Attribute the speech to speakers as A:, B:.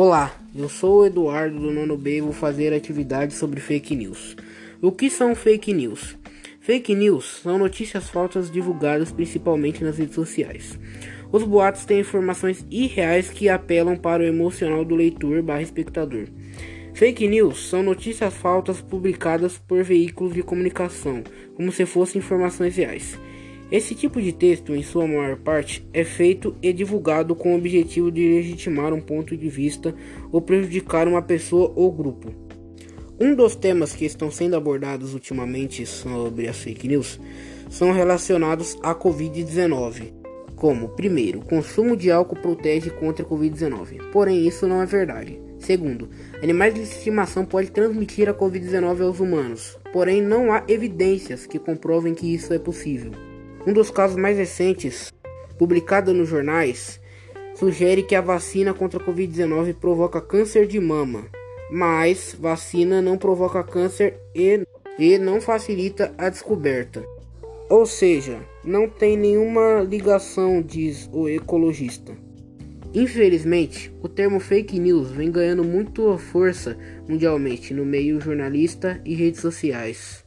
A: Olá, eu sou o Eduardo do Nono B e vou fazer atividade sobre fake news. O que são fake news? Fake news são notícias falsas divulgadas principalmente nas redes sociais. Os boatos têm informações irreais que apelam para o emocional do leitor barra espectador. Fake news são notícias falsas publicadas por veículos de comunicação, como se fossem informações reais. Esse tipo de texto, em sua maior parte, é feito e divulgado com o objetivo de legitimar um ponto de vista ou prejudicar uma pessoa ou grupo. Um dos temas que estão sendo abordados ultimamente sobre as fake news são relacionados à Covid-19, como, primeiro, consumo de álcool protege contra a Covid-19, porém isso não é verdade. Segundo, animais de estimação podem transmitir a Covid-19 aos humanos, porém não há evidências que comprovem que isso é possível. Um dos casos mais recentes, publicado nos jornais, sugere que a vacina contra a Covid-19 provoca câncer de mama, mas vacina não provoca câncer e, e não facilita a descoberta. Ou seja, não tem nenhuma ligação, diz o ecologista. Infelizmente, o termo fake news vem ganhando muita força mundialmente no meio jornalista e redes sociais.